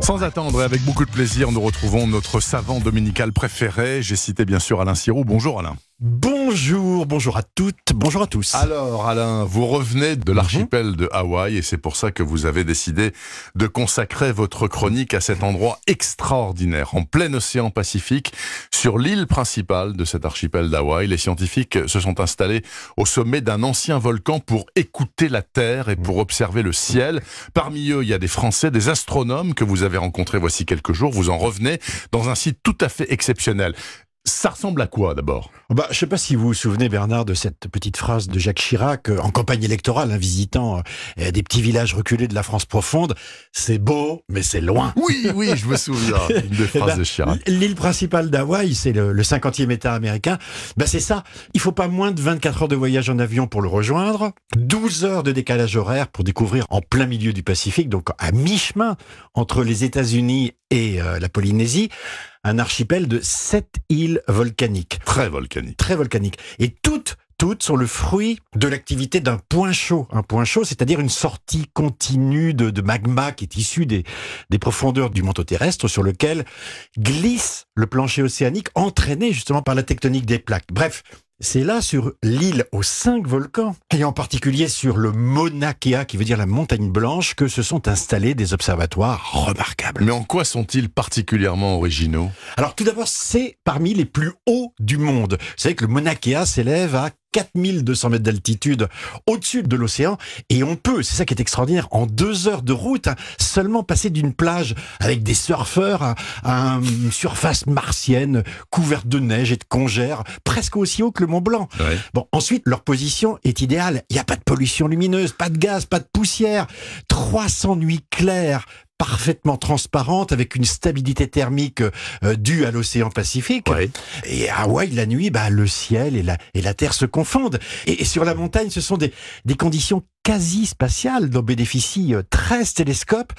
Sans attendre et avec beaucoup de plaisir, nous retrouvons notre savant dominical préféré. J'ai cité bien sûr Alain Sirou. Bonjour Alain. Bonjour, bonjour à toutes, bonjour à tous. Alors Alain, vous revenez de l'archipel de Hawaï et c'est pour ça que vous avez décidé de consacrer votre chronique à cet endroit extraordinaire, en plein océan Pacifique, sur l'île principale de cet archipel d'Hawaï. Les scientifiques se sont installés au sommet d'un ancien volcan pour écouter la Terre et pour observer le ciel. Parmi eux, il y a des Français, des astronomes que vous avez rencontrés voici quelques jours. Vous en revenez dans un site tout à fait exceptionnel. Ça ressemble à quoi d'abord? Bah, Je ne sais pas si vous vous souvenez, Bernard, de cette petite phrase de Jacques Chirac euh, en campagne électorale, hein, visitant euh, des petits villages reculés de la France profonde. C'est beau, mais c'est loin. Oui, oui, je me souviens de eh ben, de Chirac. L'île principale d'Hawaï, c'est le, le 50e État américain. Bah, c'est ça. Il faut pas moins de 24 heures de voyage en avion pour le rejoindre, 12 heures de décalage horaire pour découvrir en plein milieu du Pacifique, donc à mi-chemin entre les États-Unis et euh, la Polynésie un archipel de sept îles volcaniques. Très volcanique. Très volcaniques. Et toutes toutes sont le fruit de l'activité d'un point chaud. Un point chaud, c'est-à-dire une sortie continue de, de, magma qui est issue des, des profondeurs du manteau terrestre sur lequel glisse le plancher océanique entraîné justement par la tectonique des plaques. Bref, c'est là sur l'île aux cinq volcans, et en particulier sur le Mauna Kea, qui veut dire la montagne blanche, que se sont installés des observatoires remarquables. Mais en quoi sont-ils particulièrement originaux? Alors tout d'abord, c'est parmi les plus hauts du monde. Vous savez que le Mauna Kea s'élève à 4200 mètres d'altitude au-dessus de l'océan et on peut, c'est ça qui est extraordinaire, en deux heures de route, hein, seulement passer d'une plage avec des surfeurs à, une surface martienne couverte de neige et de congère, presque aussi haut que le Mont Blanc. Ouais. Bon, ensuite, leur position est idéale. Il n'y a pas de pollution lumineuse, pas de gaz, pas de poussière, 300 nuits claires, parfaitement transparente avec une stabilité thermique euh, due à l'océan Pacifique. Ouais. Et à Hawaï, la nuit, bah, le ciel et la, et la terre se confondent. Et, et sur la montagne, ce sont des, des conditions quasi spatiales dont bénéficient 13 télescopes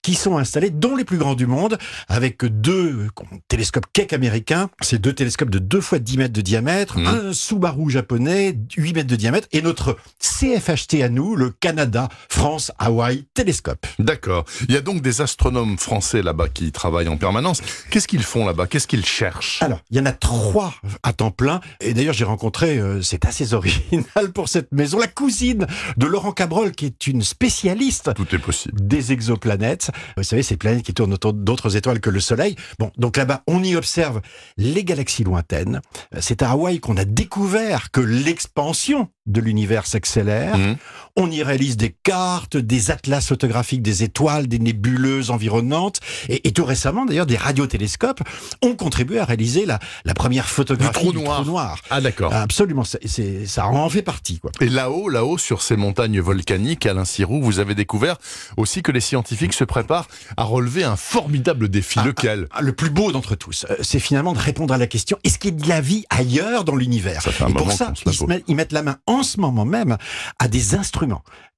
qui sont installés, dont les plus grands du monde, avec deux télescopes Keck américains, c'est deux télescopes de 2 fois 10 mètres de diamètre, Mmh. un Subaru japonais, 8 mètres de diamètre, et notre CFHT à nous, le Canada France Hawaï Télescope. D'accord. Il y a donc des astronomes français là-bas qui travaillent en permanence. Qu'est-ce qu'ils font là-bas? Qu'est-ce qu'ils cherchent? Alors, il y en a trois à temps plein. Et d'ailleurs, j'ai rencontré, euh, c'est assez original pour cette maison, la cousine de Laurent Cabrol, qui est une spécialiste Tout est possible. des exoplanètes. Vous savez, ces planètes qui tournent autour d'autres étoiles que le Soleil. Bon, donc là-bas, on y observe les galaxies lointaines. Euh, C'est à Hawaï qu'on a découvert que l'expansion de l'univers s'accélère. Mmh. On y réalise des cartes, des atlas photographiques des étoiles, des nébuleuses environnantes. Et, et tout récemment, d'ailleurs, des radiotélescopes ont contribué à réaliser la, la première photographie Du trou noir. noir. Ah d'accord. Absolument, c'est, c'est- ça en fait partie. Quoi. Et là-haut, là-haut, sur ces montagnes volcaniques, Alain Sirou, vous avez découvert aussi que les scientifiques se préparent à relever un formidable défi. Ah, Lequel Ah, Le plus beau d'entre tous, euh, c'est finalement de répondre à la question est-ce qu'il y a de la vie ailleurs dans l'univers? Et pour ça, ils, se mettent, ils mettent la main en ce moment même à des instruments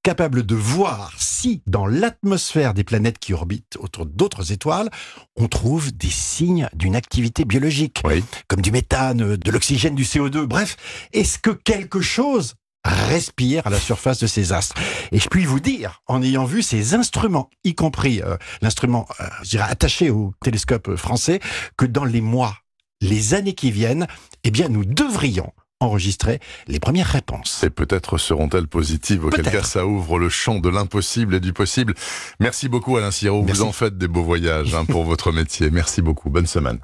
capables de voir si dans l'atmosphère des planètes qui orbitent autour d'autres étoiles, on trouve des signes d'une activité biologique, Oui. comme du méthane, de l'oxygène, du CO2. Bref, est-ce que quelque chose respire à la surface de ces astres? Et je puis vous dire, en ayant vu ces instruments, y compris euh, l'instrument, euh, je dirais, attaché au télescope français, que dans les mois, les années qui viennent, eh bien, nous devrions enregistrer les premières réponses. Et peut-être seront-elles positives, auquel cas ça ouvre le champ de l'impossible et du possible. Merci beaucoup Alain Merci. vous en faites des beaux voyages hein, pour votre métier. Merci beaucoup, bonne semaine.